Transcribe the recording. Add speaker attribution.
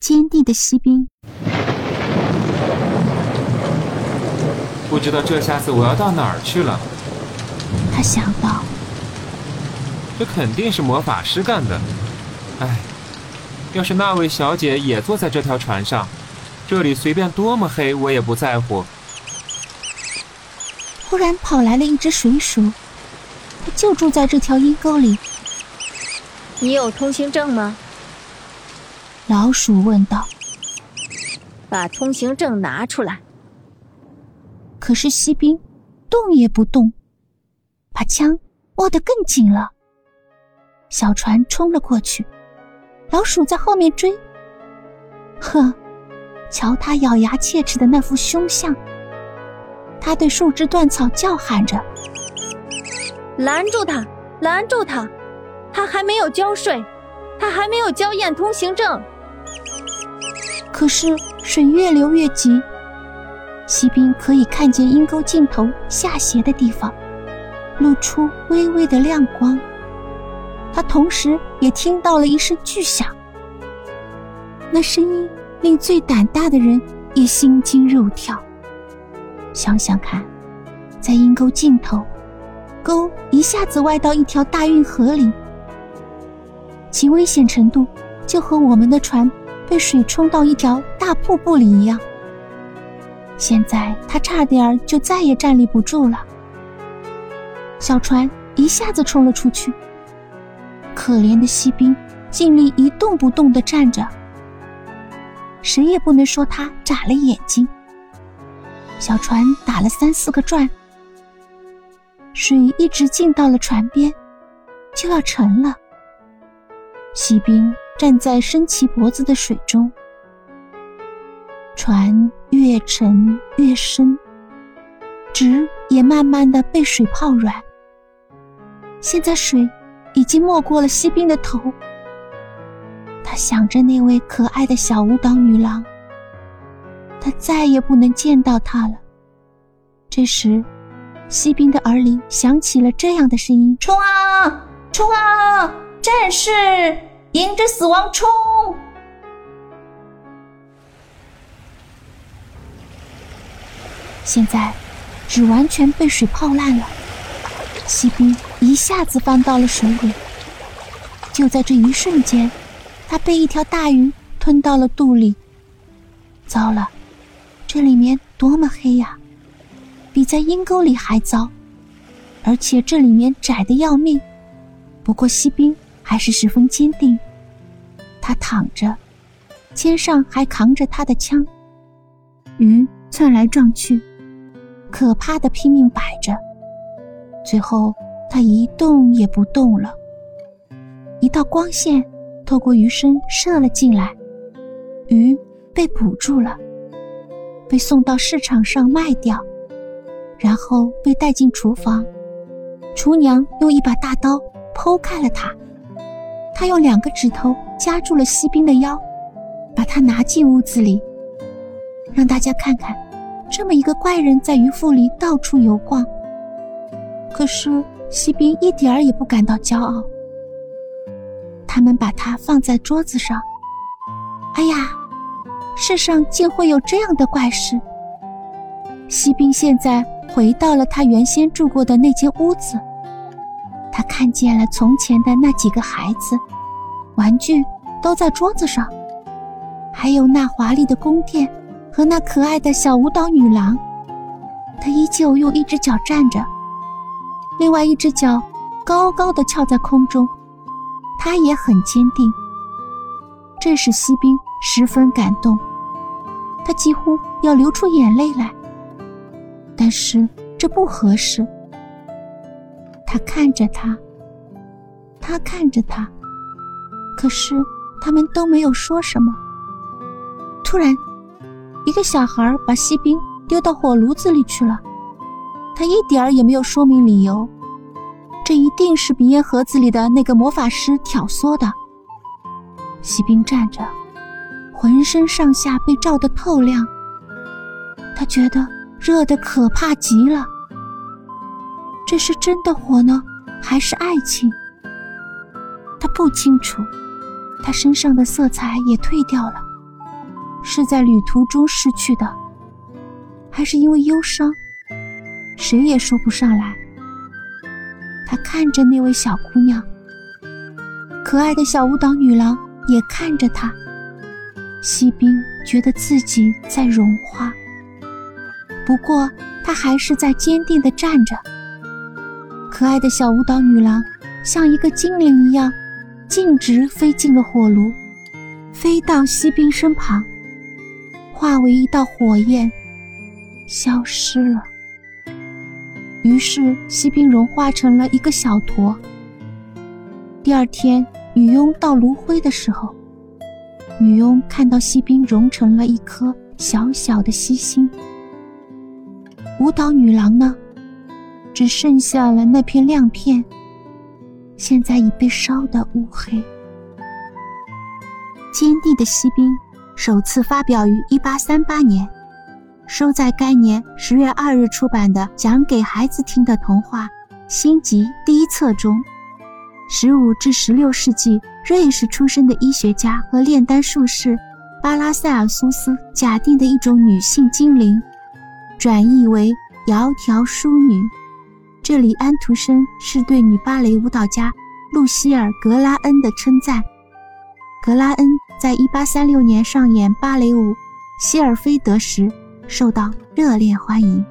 Speaker 1: 坚定的锡兵。
Speaker 2: 不知道这下子我要到哪儿去了？
Speaker 1: 他想到，
Speaker 2: 这肯定是魔法师干的。唉，要是那位小姐也坐在这条船上，这里随便多么黑，我也不在乎。
Speaker 1: 忽然跑来了一只水鼠，它就住在这条阴沟里。
Speaker 3: 你有通行证吗？
Speaker 1: 老鼠问道。
Speaker 3: 把通行证拿出来。
Speaker 1: 可是锡兵动也不动，把枪握得更紧了。小船冲了过去，老鼠在后面追。呵，瞧他咬牙切齿的那副凶相！他对树枝断草叫喊着：“
Speaker 3: 拦住他！拦住他！他还没有交税，他还没有交验通行证。”
Speaker 1: 可是水越流越急。锡兵可以看见阴沟尽头下斜的地方，露出微微的亮光。他同时也听到了一声巨响，那声音令最胆大的人也心惊肉跳。想想看，在阴沟尽头，沟一下子歪到一条大运河里，其危险程度就和我们的船被水冲到一条大瀑布里一样。现在他差点儿就再也站立不住了。小船一下子冲了出去。可怜的锡兵尽力一动不动地站着，谁也不能说他眨了眼睛。小船打了三四个转，水一直进到了船边，就要沉了。锡兵站在伸起脖子的水中。船越沉越深，纸也慢慢的被水泡软。现在水已经没过了锡兵的头。他想着那位可爱的小舞蹈女郎，他再也不能见到她了。这时，锡兵的耳里响起了这样的声音：“
Speaker 4: 冲啊，冲啊，战士，迎着死亡冲！”
Speaker 1: 现在，纸完全被水泡烂了，锡兵一下子翻到了水里。就在这一瞬间，他被一条大鱼吞到了肚里。糟了，这里面多么黑呀，比在阴沟里还糟，而且这里面窄的要命。不过锡兵还是十分坚定，他躺着，肩上还扛着他的枪。鱼窜来撞去。可怕的拼命摆着，最后他一动也不动了。一道光线透过鱼身射了进来，鱼被捕住了，被送到市场上卖掉，然后被带进厨房。厨娘用一把大刀剖开了它，他用两个指头夹住了锡兵的腰，把他拿进屋子里，让大家看看。这么一个怪人，在鱼腹里到处游逛。可是锡兵一点儿也不感到骄傲。他们把它放在桌子上。哎呀，世上竟会有这样的怪事！锡兵现在回到了他原先住过的那间屋子。他看见了从前的那几个孩子，玩具都在桌子上，还有那华丽的宫殿。和那可爱的小舞蹈女郎，他依旧用一只脚站着，另外一只脚高高的翘在空中，他也很坚定。这使锡兵十分感动，他几乎要流出眼泪来。但是这不合适。他看着他，他看着他，可是他们都没有说什么。突然。一个小孩把锡兵丢到火炉子里去了，他一点儿也没有说明理由。这一定是鼻烟盒子里的那个魔法师挑唆的。锡兵站着，浑身上下被照得透亮，他觉得热得可怕极了。这是真的火呢，还是爱情？他不清楚。他身上的色彩也褪掉了。是在旅途中失去的，还是因为忧伤，谁也说不上来。他看着那位小姑娘，可爱的小舞蹈女郎也看着他。锡兵觉得自己在融化，不过他还是在坚定地站着。可爱的小舞蹈女郎像一个精灵一样，径直飞进了火炉，飞到锡兵身旁，化为一道火焰，消失了。于是，锡兵融化成了一个小坨。第二天，女佣倒炉灰的时候，女佣看到锡兵融成了一颗小小的锡星。舞蹈女郎呢，只剩下了那片亮片，现在已被烧得乌黑。坚定的锡兵首次发表于一八三八年。收在该年十月二日出版的讲给孩子听的童话《星集》第一册中，十五至十六世纪瑞士出生的医学家和炼丹术士巴拉塞尔苏斯假定的一种女性精灵，转译为窈窕淑女。这里安徒生是对女芭蕾舞蹈家露西尔·格拉恩的称赞。格拉恩在一八三六年上演芭蕾舞《希尔菲德》时。受到热烈欢迎。